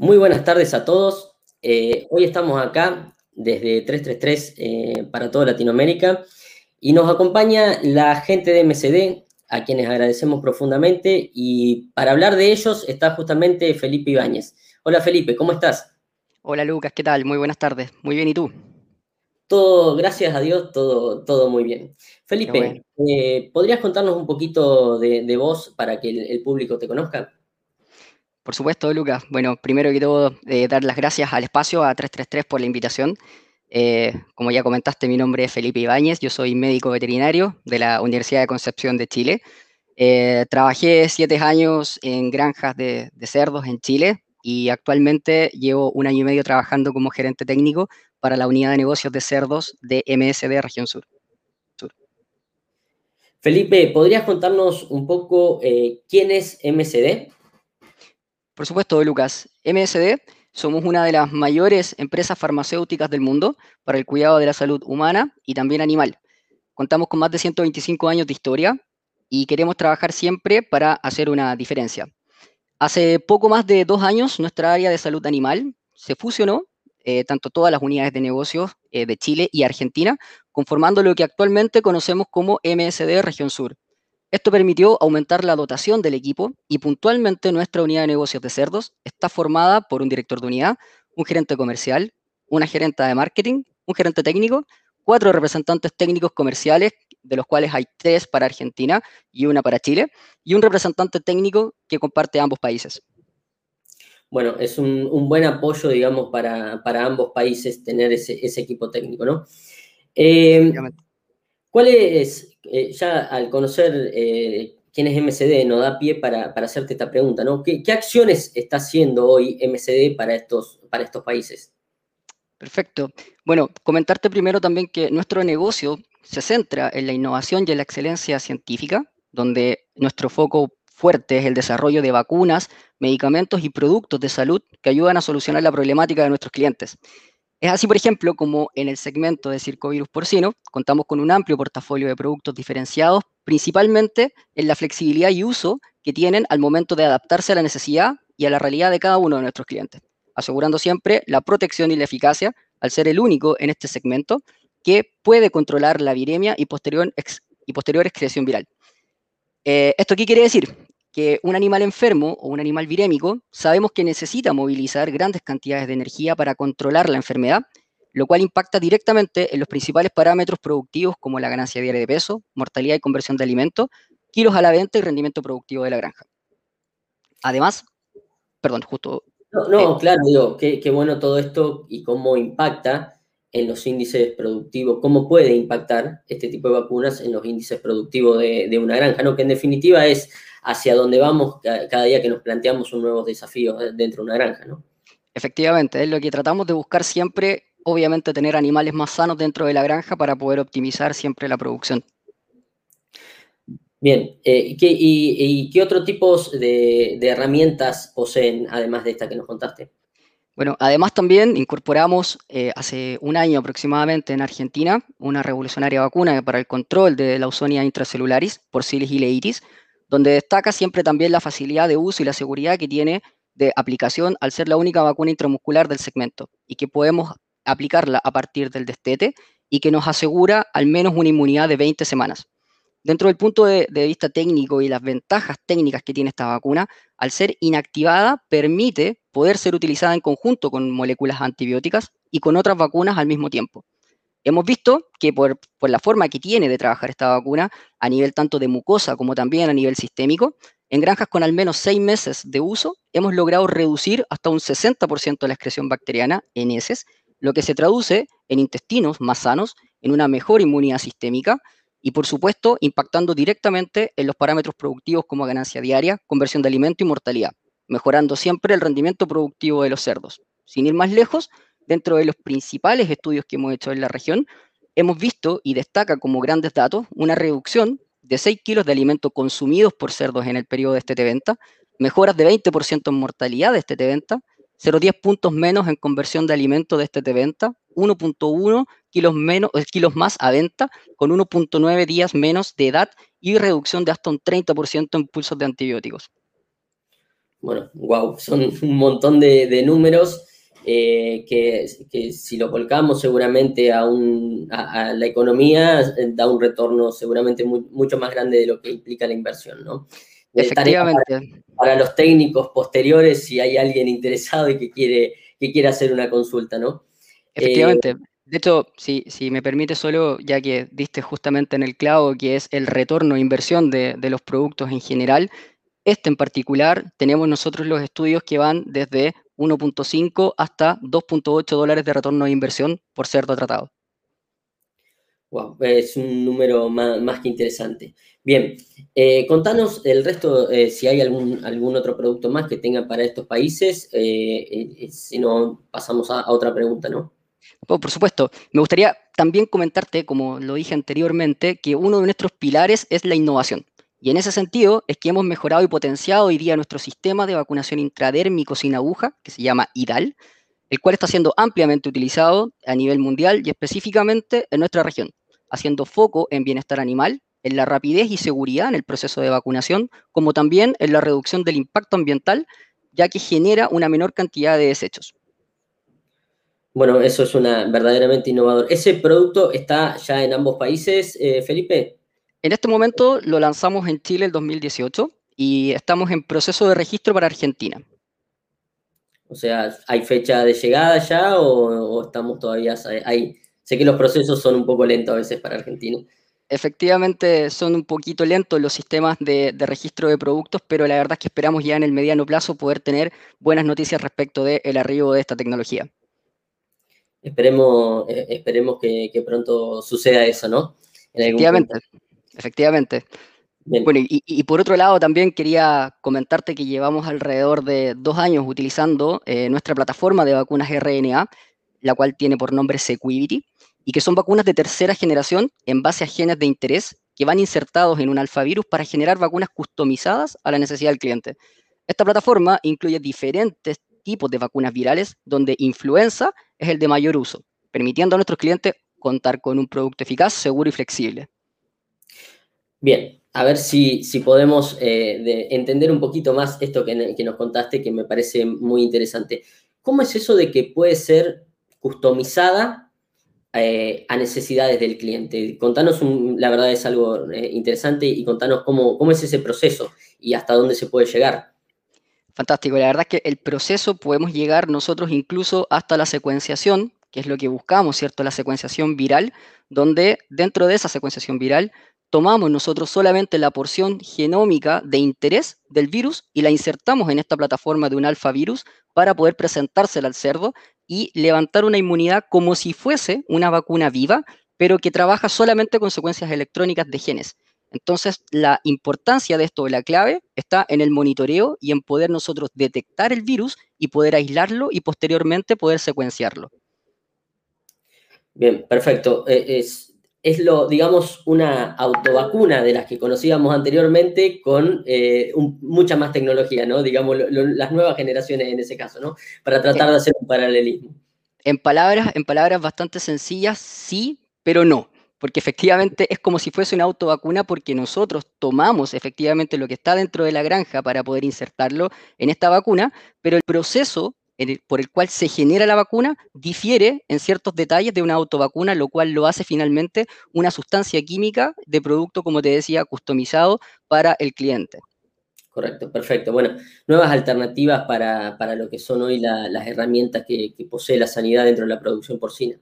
Muy buenas tardes a todos. Eh, hoy estamos acá desde 333 eh, para toda Latinoamérica y nos acompaña la gente de MCD, a quienes agradecemos profundamente y para hablar de ellos está justamente Felipe Ibáñez. Hola Felipe, ¿cómo estás? Hola Lucas, ¿qué tal? Muy buenas tardes. Muy bien, ¿y tú? Todo, gracias a Dios, todo, todo muy bien. Felipe, eh, ¿podrías contarnos un poquito de, vos para que el, público te conozca? Por supuesto, Lucas. Bueno, primero que todo, eh, dar las gracias al espacio, a 333 por la invitación. Eh, como ya comentaste, mi nombre es Felipe Ibáñez, yo soy médico veterinario de la Universidad de Concepción de Chile. trabajé siete años en granjas de, cerdos en Chile, y actualmente llevo un año y medio trabajando como gerente técnico para la unidad de negocios de cerdos de MSD Región Sur. Felipe, ¿podrías contarnos un poco eh, quién es MSD? Por supuesto, Lucas. MSD somos una de las mayores empresas farmacéuticas del mundo para el cuidado de la salud humana y también animal. Contamos con más de 125 años de historia y queremos trabajar siempre para hacer una diferencia. Hace poco más de dos años, nuestra área de salud animal se fusionó, eh, tanto todas las unidades de negocios eh, de Chile y Argentina, conformando lo que actualmente conocemos como MSD Región Sur. Esto permitió aumentar la dotación del equipo y puntualmente nuestra unidad de negocios de cerdos está formada por un director de unidad, un gerente comercial, una gerente de marketing, un gerente técnico, cuatro representantes técnicos comerciales de los cuales hay tres para Argentina y una para Chile, y un representante técnico que comparte ambos países. Bueno, es un, buen apoyo, digamos, para, ambos países tener ese, equipo técnico, ¿no? Eh, ¿Cuál es, eh, ya al conocer eh, quién es MCD, nos da pie para, hacerte esta pregunta, ¿no? ¿Qué, acciones está haciendo hoy MCD para estos, para estos países? Perfecto. Bueno, comentarte primero también que nuestro negocio se centra en la innovación y en la excelencia científica, donde nuestro foco fuerte es el desarrollo de vacunas, medicamentos y productos de salud que ayudan a solucionar la problemática de nuestros clientes. Es así, por ejemplo, como en el segmento de circovirus porcino contamos con un amplio portafolio de productos diferenciados, principalmente en la flexibilidad y uso que tienen al momento de adaptarse a la necesidad y a la realidad de cada uno de nuestros clientes, asegurando siempre la protección y la eficacia al ser el único en este segmento que puede controlar la viremia y posterior, y posterior excreción viral. Eh, ¿Esto qué quiere decir? Que un animal enfermo o un animal virémico sabemos que necesita movilizar grandes cantidades de energía para controlar la enfermedad, lo cual impacta directamente en los principales parámetros productivos como la ganancia diaria de peso, mortalidad y conversión de alimentos, kilos a la venta y rendimiento productivo de la granja. Además, perdón, justo... No, no eh, claro, digo, qué, qué bueno todo esto y cómo impacta en los índices productivos, cómo puede impactar este tipo de vacunas en los índices productivos de, una granja, ¿no? que en definitiva es hacia dónde vamos cada día que nos planteamos un nuevo desafío dentro de una granja. ¿no? Efectivamente, es lo que tratamos de buscar siempre, obviamente tener animales más sanos dentro de la granja para poder optimizar siempre la producción. Bien, eh, y, qué otro tipos de herramientas poseen además de esta que nos contaste? Bueno, además también incorporamos eh, hace un año aproximadamente en Argentina una revolucionaria vacuna para el control de la Ausonia intracelularis, por y leitis, donde destaca siempre también la facilidad de uso y la seguridad que tiene de aplicación al ser la única vacuna intramuscular del segmento y que podemos aplicarla a partir del destete y que nos asegura al menos una inmunidad de 20 semanas. Dentro del punto de, vista técnico y las ventajas técnicas que tiene esta vacuna, al ser inactivada, permite poder ser utilizada en conjunto con moléculas antibióticas y con otras vacunas al mismo tiempo. Hemos visto que por, la forma que tiene de trabajar esta vacuna, a nivel tanto de mucosa como también a nivel sistémico, en granjas con al menos seis meses de uso, hemos logrado reducir hasta un 60% de la excreción bacteriana en heces, lo que se traduce en intestinos más sanos, en una mejor inmunidad sistémica, y por supuesto impactando directamente en los parámetros productivos como ganancia diaria, conversión de alimento y mortalidad, mejorando siempre el rendimiento productivo de los cerdos. Sin ir más lejos, dentro de los principales estudios que hemos hecho en la región, hemos visto y destaca como grandes datos una reducción de 6 kilos de alimento consumidos por cerdos en el periodo de este venta, mejoras de 20% en mortalidad de este venta, 0,10 puntos menos en conversión de alimento de este venta, 1.1 kilos, eh, kilos más a venta, con 1.9 días menos de edad y reducción de hasta un 30% en pulsos de antibióticos. bueno, wow, son un montón de, números eh, que, si lo volcamos seguramente a, la economía da un retorno seguramente mucho más grande de lo que implica la inversión, ¿no? Efectivamente. Para, los técnicos posteriores, si hay alguien interesado y que quiere, que quiere hacer una consulta, ¿no? Efectivamente. de hecho, si, si, me permite solo, ya que diste justamente en el clavo, que es el retorno de inversión de, de los productos en general, este en particular, tenemos nosotros los estudios que van desde 1.5 hasta 2.8 dólares de retorno de inversión por cerdo tratado. Wow, es un número más, que interesante. Bien, eh, contanos el resto, eh, si hay algún, algún otro producto más que tengan para estos países, eh, si no pasamos a, otra pregunta, ¿no? por supuesto, me gustaría también comentarte, como lo dije anteriormente, que uno de nuestros pilares es la innovación. Y en ese sentido es que hemos mejorado y potenciado hoy día nuestro sistema de vacunación intradérmico sin aguja, que se llama IDAL, el cual está siendo ampliamente utilizado a nivel mundial y específicamente en nuestra región, haciendo foco en bienestar animal, en la rapidez y seguridad en el proceso de vacunación, como también en la reducción del impacto ambiental, ya que genera una menor cantidad de desechos. Bueno, eso es una verdaderamente innovador. ¿Ese producto está ya en ambos países, eh, Felipe? En este momento lo lanzamos en Chile el 2018 y estamos en proceso de registro para Argentina. O sea, ¿hay fecha de llegada ya o, estamos todavía ahí? Sé que los procesos son un poco lentos a veces para Argentina. Efectivamente, son un poquito lentos los sistemas de, registro de productos, pero la verdad es que esperamos ya en el mediano plazo poder tener buenas noticias respecto del arribo de esta tecnología. Esperemos, eh, esperemos que, pronto suceda eso, ¿no? Efectivamente. Efectivamente. Bueno, y, por otro lado también quería comentarte que llevamos alrededor de dos años utilizando eh, nuestra plataforma de vacunas RNA, la cual tiene por nombre Sequivity, y que son vacunas de tercera generación en base a genes de interés que van insertados en un alfavirus para generar vacunas customizadas a la necesidad del cliente. Esta plataforma incluye diferentes tipos de vacunas virales, donde influenza es el de mayor uso, permitiendo a nuestros clientes contar con un producto eficaz, seguro y flexible. Bien, a ver si, si podemos eh, entender un poquito más esto que, nos contaste, que me parece muy interesante. ¿Cómo es eso de que puede ser customizada eh, a necesidades del cliente? Contanos, la verdad es algo eh, interesante y contanos cómo, cómo es ese proceso y hasta dónde se puede llegar. Fantástico, la verdad es que el proceso podemos llegar nosotros incluso hasta la secuenciación, que es lo que buscamos, ¿cierto? La secuenciación viral, donde dentro de esa secuenciación viral tomamos nosotros solamente la porción genómica de interés del virus y la insertamos en esta plataforma de un alfa virus para poder presentársela al cerdo y levantar una inmunidad como si fuese una vacuna viva, pero que trabaja solamente con secuencias electrónicas de genes. Entonces, la importancia de esto, la clave, está en el monitoreo y en poder nosotros detectar el virus y poder aislarlo y posteriormente poder secuenciarlo. Bien, perfecto. Eh, es, es lo, digamos, una autovacuna de las que conocíamos anteriormente con eh, mucha más tecnología, ¿no? Digamos, las nuevas generaciones en ese caso, ¿no? Para tratar de hacer un paralelismo. En palabras, en palabras bastante sencillas, sí, pero no. Porque efectivamente es como si fuese una autovacuna porque nosotros tomamos efectivamente lo que está dentro de la granja para poder insertarlo en esta vacuna, pero el proceso por el cual se genera la vacuna difiere en ciertos detalles de una autovacuna, lo cual lo hace finalmente una sustancia química de producto, como te decía, customizado para el cliente. Correcto, perfecto. Bueno, nuevas alternativas para, lo que son hoy las herramientas que, posee la sanidad dentro de la producción porcina.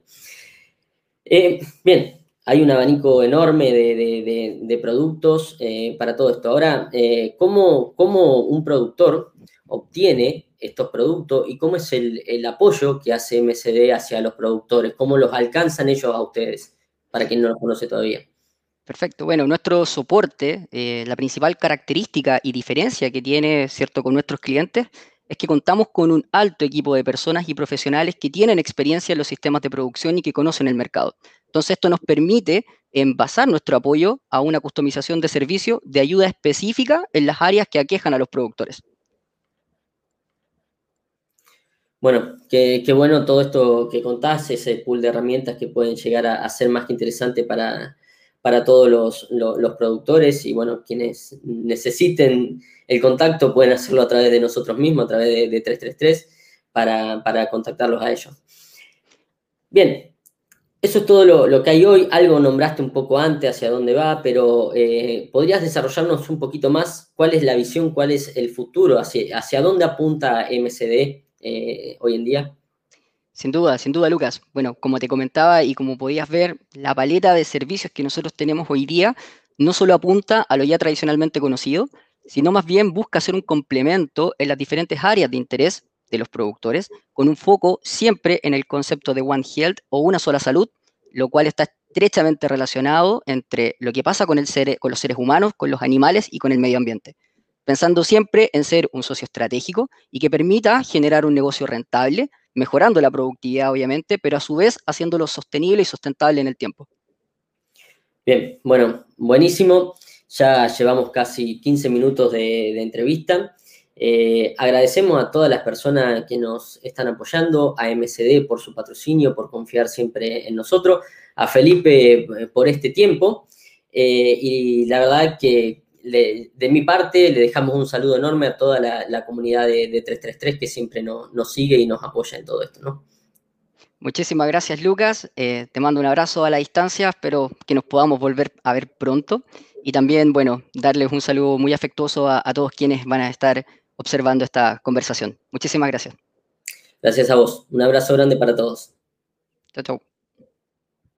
Eh, bien, hay un abanico enorme de, productos eh, para todo esto. Ahora, eh, ¿cómo, ¿cómo, un productor obtiene estos productos y cómo es el, apoyo que hace MCD hacia los productores, cómo los alcanzan ellos a ustedes, para quien no los conoce todavía. Perfecto. Bueno, nuestro soporte, eh, la principal característica y diferencia que tiene, ¿cierto?, con nuestros clientes es que contamos con un alto equipo de personas y profesionales que tienen experiencia en los sistemas de producción y que conocen el mercado. Entonces, esto nos permite envasar nuestro apoyo a una customización de servicio de ayuda específica en las áreas que aquejan a los productores. Bueno, qué, bueno todo esto que contás, ese pool de herramientas que pueden llegar a, ser más que interesante para, para todos los, productores y bueno, quienes necesiten el contacto pueden hacerlo a través de nosotros mismos, a través de, 333, para, para, contactarlos a ellos. Bien, eso es todo lo, que hay hoy. Algo nombraste un poco antes hacia dónde va, pero eh, ¿podrías desarrollarnos un poquito más cuál es la visión, cuál es el futuro, hacia, hacia dónde apunta MCD eh, hoy en día? Sin duda, sin duda, Lucas. Bueno, como te comentaba y como podías ver, la paleta de servicios que nosotros tenemos hoy día no solo apunta a lo ya tradicionalmente conocido, sino más bien busca ser un complemento en las diferentes áreas de interés de los productores, con un foco siempre en el concepto de One Health o una sola salud, lo cual está estrechamente relacionado entre lo que pasa con, el con los seres humanos, con los animales y con el medio ambiente, pensando siempre en ser un socio estratégico y que permita generar un negocio rentable mejorando la productividad, obviamente, pero a su vez haciéndolo sostenible y sustentable en el tiempo. Bien, bueno, buenísimo. Ya llevamos casi 15 minutos de, entrevista. Eh, agradecemos a todas las personas que nos están apoyando, a MCD por su patrocinio, por confiar siempre en nosotros, a Felipe eh, por este tiempo. Eh, y la verdad que de mi parte, le dejamos un saludo enorme a toda la, comunidad de, 333 que siempre nos sigue y nos apoya en todo esto, ¿no? Muchísimas gracias, Lucas. Eh, te mando un abrazo a la distancia. Espero que nos podamos volver a ver pronto. Y también, bueno, darles un saludo muy afectuoso a, a todos quienes van a estar observando esta conversación. Muchísimas gracias. Gracias a vos. Un abrazo grande para todos. Chao, chao.